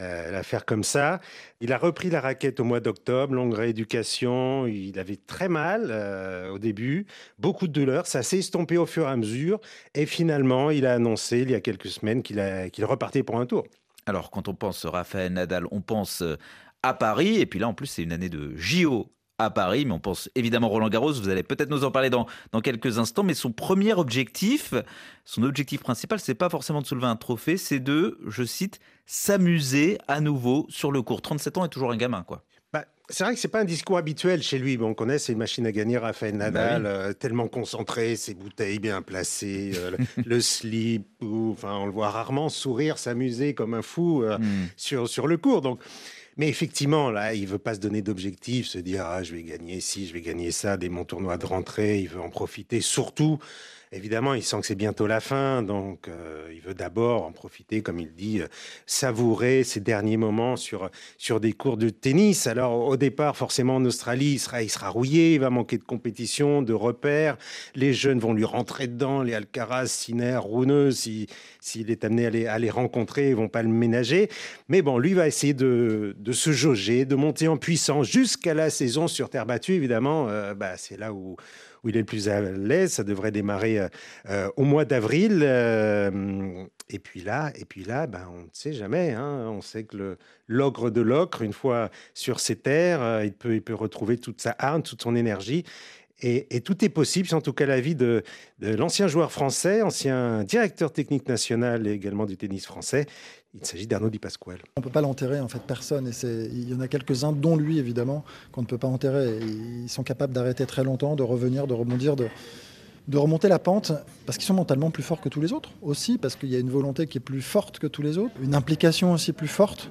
euh, l'affaire comme ça. Il a repris la raquette au mois d'octobre, longue rééducation. Il avait très mal euh, au début, beaucoup de douleurs. Ça s'est estompé au fur et à mesure. Et finalement, il a annoncé il y a quelques semaines qu'il repartait pour un tour. Alors, quand on pense Raphaël Nadal, on pense euh, à Paris. Et puis là, en plus, c'est une année de JO à Paris, mais on pense évidemment Roland Garros. Vous allez peut-être nous en parler dans, dans quelques instants. Mais son premier objectif, son objectif principal, c'est pas forcément de soulever un trophée, c'est de, je cite, s'amuser à nouveau sur le court. 37 ans est toujours un gamin, quoi. Bah, c'est vrai que c'est pas un discours habituel chez lui. Bon, on connaît ses machines à gagner, Raphaël bah Nadal, euh, tellement concentré, ses bouteilles bien placées, euh, le, slip, enfin, on le voit rarement sourire, s'amuser comme un fou euh, hmm. sur, sur le court. Donc, mais effectivement, là, il veut pas se donner d'objectifs, se dire ah je vais gagner ci, je vais gagner ça dès mon tournoi de rentrée. Il veut en profiter, surtout Évidemment, il sent que c'est bientôt la fin, donc euh, il veut d'abord en profiter, comme il dit, euh, savourer ses derniers moments sur, sur des cours de tennis. Alors au départ, forcément, en Australie, il sera, il sera rouillé, il va manquer de compétition, de repères. Les jeunes vont lui rentrer dedans, les Alcaraz, Sinner, Runeux, s'il est amené à les, à les rencontrer, ils vont pas le ménager. Mais bon, lui va essayer de, de se jauger, de monter en puissance jusqu'à la saison sur terre battue, évidemment. Euh, bah, c'est là où où il est le plus à l'aise. Ça devrait démarrer euh, euh, au mois d'avril. Euh, et puis là, et puis là, ben, on ne sait jamais. Hein. On sait que l'ogre de l'ocre, une fois sur ses terres, il peut, il peut retrouver toute sa harne, toute son énergie. Et, tout est possible, c'est en tout cas l'avis de, de l'ancien joueur français, ancien directeur technique national et également du tennis français. Il s'agit d'Arnaud Di. On ne peut pas l'enterrer, en fait, personne. Et il y en a quelques-uns, dont lui, évidemment, qu'on ne peut pas enterrer. ils sont capables d'arrêter très longtemps, de revenir, de rebondir, de remonter la pente, parce qu'ils sont mentalement plus forts que tous les autres. Aussi, parce qu'il y a une volonté qui est plus forte que tous les autres, une implication aussi plus forte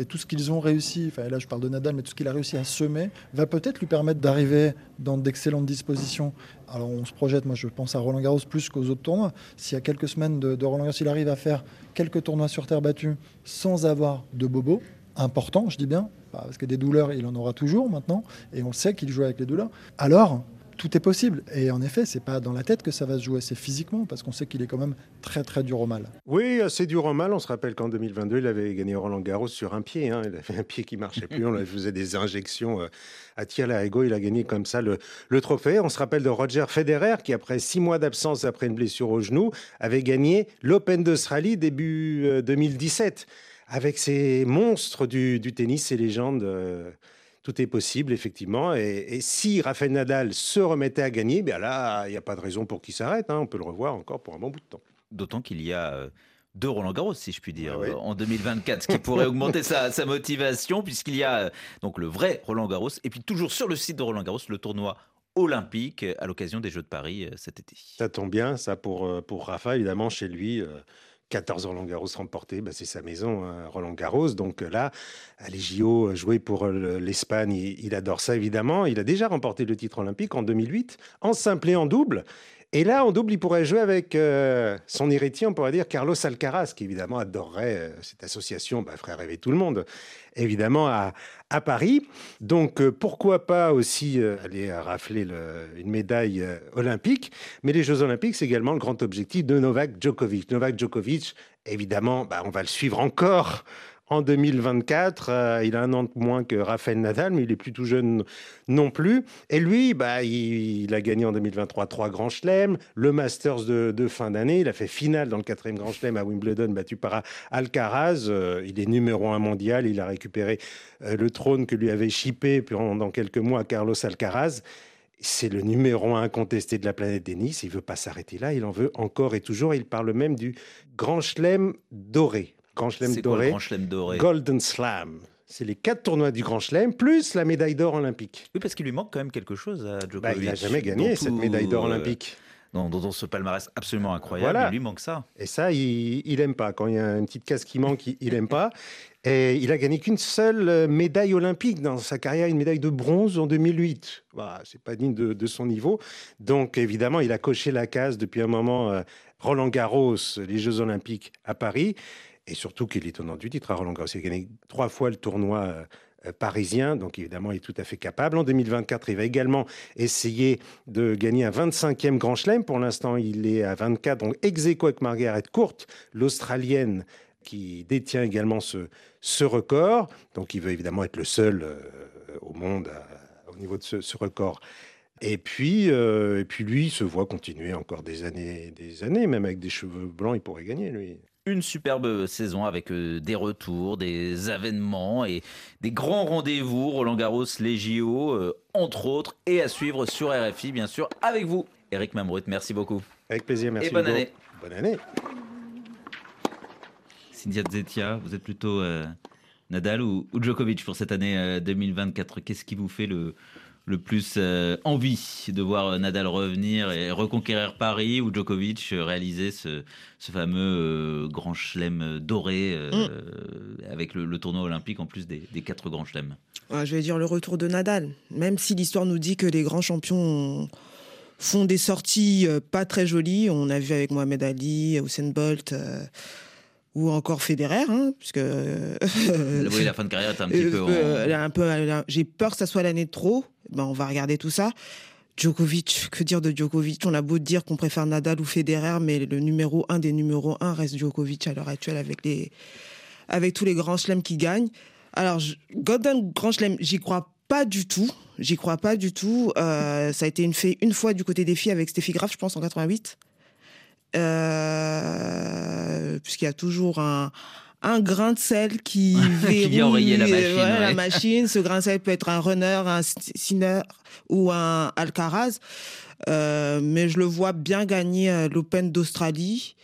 et tout ce qu'ils ont réussi, enfin là je parle de Nadal, mais tout ce qu'il a réussi à semer, va peut-être lui permettre d'arriver dans d'excellentes dispositions. Alors on se projette, moi je pense à Roland Garros plus qu'aux autres tournois. S'il y a quelques semaines de, Roland Garros, il arrive à faire quelques tournois sur terre battue sans avoir de bobo, important, je dis bien, parce que des douleurs, il en aura toujours maintenant, et on sait qu'il joue avec les douleurs. Alors, tout est possible. Et en effet, c'est pas dans la tête que ça va se jouer, c'est physiquement, parce qu'on sait qu'il est quand même très très dur au mal. Oui, c'est dur au mal. On se rappelle qu'en 2022, il avait gagné Roland Garros sur un pied. Hein. Il avait un pied qui marchait plus. On lui faisait des injections euh, à tir la ego. Il a gagné comme ça le, le, trophée. On se rappelle de Roger Federer, qui après six mois d'absence après une blessure au genou, avait gagné l'Open d'Australie début 2017 euh, avec ces monstres du, du tennis, ces légendes. Euh, tout est possible, effectivement. Et, si Rafael Nadal se remettait à gagner, bien là, il n'y a pas de raison pour qu'il s'arrête. Hein. On peut le revoir encore pour un bon bout de temps. D'autant qu'il y a euh, deux Roland Garros, si je puis dire, ah en 2024, ce qui pourrait augmenter sa, motivation, puisqu'il y a euh, donc le vrai Roland Garros, et puis toujours sur le site de Roland Garros, le tournoi olympique à l'occasion des Jeux de Paris euh, cet été. Ça tombe bien, ça pour, pour Rafa, évidemment, chez lui. 14 Roland Garros remportés, bah c'est sa maison, hein, Roland Garros. Donc euh, là, les JO jouer pour euh, l'Espagne, il, adore ça évidemment. Il a déjà remporté le titre olympique en 2008, en simple et en double. Et là, en double, il pourrait jouer avec son héritier, on pourrait dire Carlos Alcaraz, qui évidemment adorerait cette association, bah, ferait rêver tout le monde, évidemment, à, Paris. Donc, pourquoi pas aussi aller rafler une médaille olympique Mais les Jeux olympiques, c'est également le grand objectif de Novak Djokovic. Novak Djokovic, évidemment, bah, on va le suivre encore en 2024. Euh, il a un an de moins que Rafael Nadal, mais il est plus tout jeune non plus. Et lui, bah, il, a gagné en 2023 trois grands chelems, le Masters de, fin d'année. Il a fait finale dans le quatrième grand chelem à Wimbledon, battu par Alcaraz. Euh, il est numéro un mondial. Il a récupéré euh, le trône que lui avait chippé pendant quelques mois Carlos Alcaraz. C'est le numéro un incontesté de la planète tennis. Il veut pas s'arrêter là. Il en veut encore et toujours. Il parle même du grand chelem doré. Grand Chelem doré? Grand Chelem doré? Golden Slam. C'est les quatre tournois du Grand Chelem, plus la médaille d'or olympique. Oui, parce qu'il lui manque quand même quelque chose à Djokovic. Bah, il n'a jamais gagné cette médaille d'or euh, olympique. Dans, dans, ce palmarès absolument incroyable, il lui manque ça. Et ça, il, n'aime pas. Quand il y a une petite case qui manque, il, n'aime pas. Et il a gagné qu'une seule euh, médaille olympique dans sa carrière, une médaille de bronze en 2008. Voilà, c'est pas digne de, son niveau. Donc évidemment, il a coché la case depuis un moment. Euh, Roland Garros, les Jeux Olympiques à Paris, et surtout qu'il est tenant du titre à Roland Garros. Il a gagné trois fois le tournoi euh, euh, parisien, donc évidemment il est tout à fait capable. En 2024, il va également essayer de gagner un 25e Grand Chelem. Pour l'instant, il est à 24, donc ex avec Margaret Court, l'Australienne qui détient également ce, record. Donc il veut évidemment être le seul euh, au monde au niveau de ce, record. Et puis, puis lui, il se voit continuer encore des années, des années, même avec des cheveux blancs, il pourrait gagner, lui une superbe saison avec euh, des retours, des avènements et des grands rendez-vous. Roland Garros, les JO, euh, entre autres, et à suivre sur RFI, bien sûr, avec vous. Eric Mamrut, merci beaucoup. Avec plaisir, merci. Et bonne année. Bonne année. Cynthia Zetia, vous êtes plutôt euh, Nadal ou, Djokovic pour cette année 2024 Qu'est-ce qui vous fait le, le plus euh, envie de voir Nadal revenir et reconquérir Paris ou Djokovic réaliser ce, fameux euh, grand chelem doré euh, mm. avec le, tournoi olympique en plus des, quatre grands chelems Je vais dire le retour de Nadal. Même si l'histoire nous dit que les grands champions font des sorties pas très jolies, on a vu avec Mohamed Ali, Usain Bolt ou encore Federer, hein, puisque oui, la fin de carrière est un petit peu. Un peu J'ai peur que ça soit l'année de trop. Ben, on va regarder tout ça. Djokovic, que dire de Djokovic? On a beau dire qu'on préfère Nadal ou Federer, mais le numéro un des numéros un reste Djokovic à l'heure actuelle avec les, avec tous les grands chelems qui gagnent. Alors, Golden Grand Chelem, j'y crois pas du tout. J'y crois pas du tout. Euh, ça a été une fait une fois du côté des filles avec Steffi Graf, je pense, en 88. Euh, puisqu'il y a toujours un, un grain de sel qui verrouille la machine. la machine. Ce grain de sel peut être un runner, un sinner ou un Alcaraz. Euh, mais je le vois bien gagner euh, l'Open d'Australie.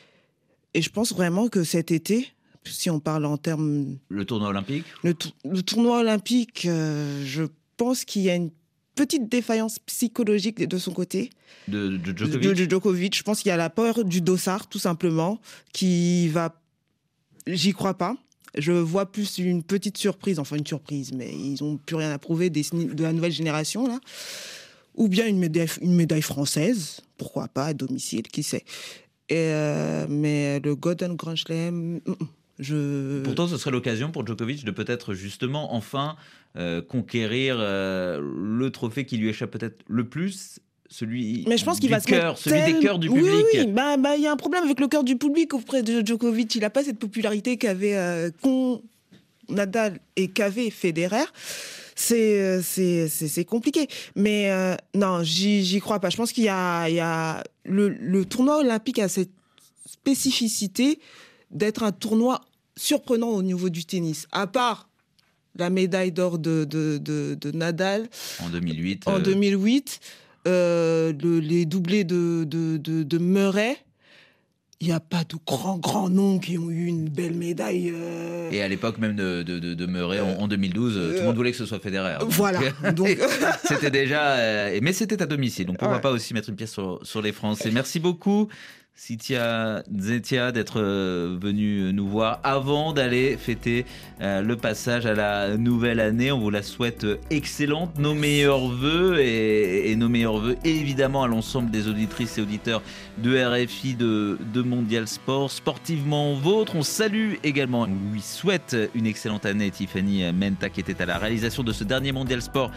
Et je pense vraiment que cet été, si on parle en termes... Le tournoi olympique? Le, tournoi olympique, euh, je pense qu'il y a une petite défaillance psychologique de son côté. De, Djokovic. De, Djokovic. Je pense qu'il y a la peur du dossard, tout simplement, qui va J'y crois pas. Je vois plus une petite surprise, enfin une surprise, mais ils n'ont plus rien à prouver des, de la nouvelle génération, là. Ou bien une médaille, une médaille française, pourquoi pas, à domicile, qui sait. Et euh, mais le Golden Grand Slam, mm, mm, je... Pourtant, ce serait l'occasion pour Djokovic de peut-être justement enfin euh, conquérir euh, le trophée qui lui échappe peut-être le plus celui mais je pense qu'il va cœur, celui des cœurs du public. Oui, oui, bah, bah, il y a un problème avec le cœur du public auprès de Djokovic. Il n'a pas cette popularité qu'avait euh, Nadal et qu'avait Federer. C'est euh, c'est compliqué. Mais euh, non, j'y crois pas. Je pense qu'il y a, il y a le, le tournoi olympique a cette spécificité d'être un tournoi surprenant au niveau du tennis. À part la médaille d'or de, de, de, Nadal en 2008. En 2008 euh, les doublés de, de, de, Murray, il n'y a pas de grands, grands noms qui ont eu une belle médaille. Euh. Et à l'époque même de, de, de Murray, en, 2012, tout le monde voulait que ce soit Federer. Voilà. Donc... c'était déjà... Euh, mais c'était à domicile, donc on ne va pas aussi mettre une pièce sur, sur les Français. Merci beaucoup. Sitia Zetia d'être euh, venu nous voir avant d'aller fêter euh, le passage à la nouvelle année. On vous la souhaite euh, excellente, nos meilleurs voeux et, nos meilleurs voeux évidemment à l'ensemble des auditrices et auditeurs de RFI de, de Mondial Sport. Sportivement vôtre, on salue également, on lui souhaite une excellente année Tiffany Menta qui était à la réalisation de ce dernier Mondial Sport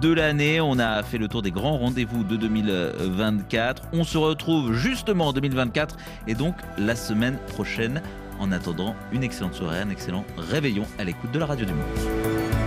de l'année. On a fait le tour des grands rendez-vous de 2024. On se retrouve justement en 2024 et donc la semaine prochaine. En attendant, une excellente soirée, un excellent réveillon à l'écoute de la radio du monde.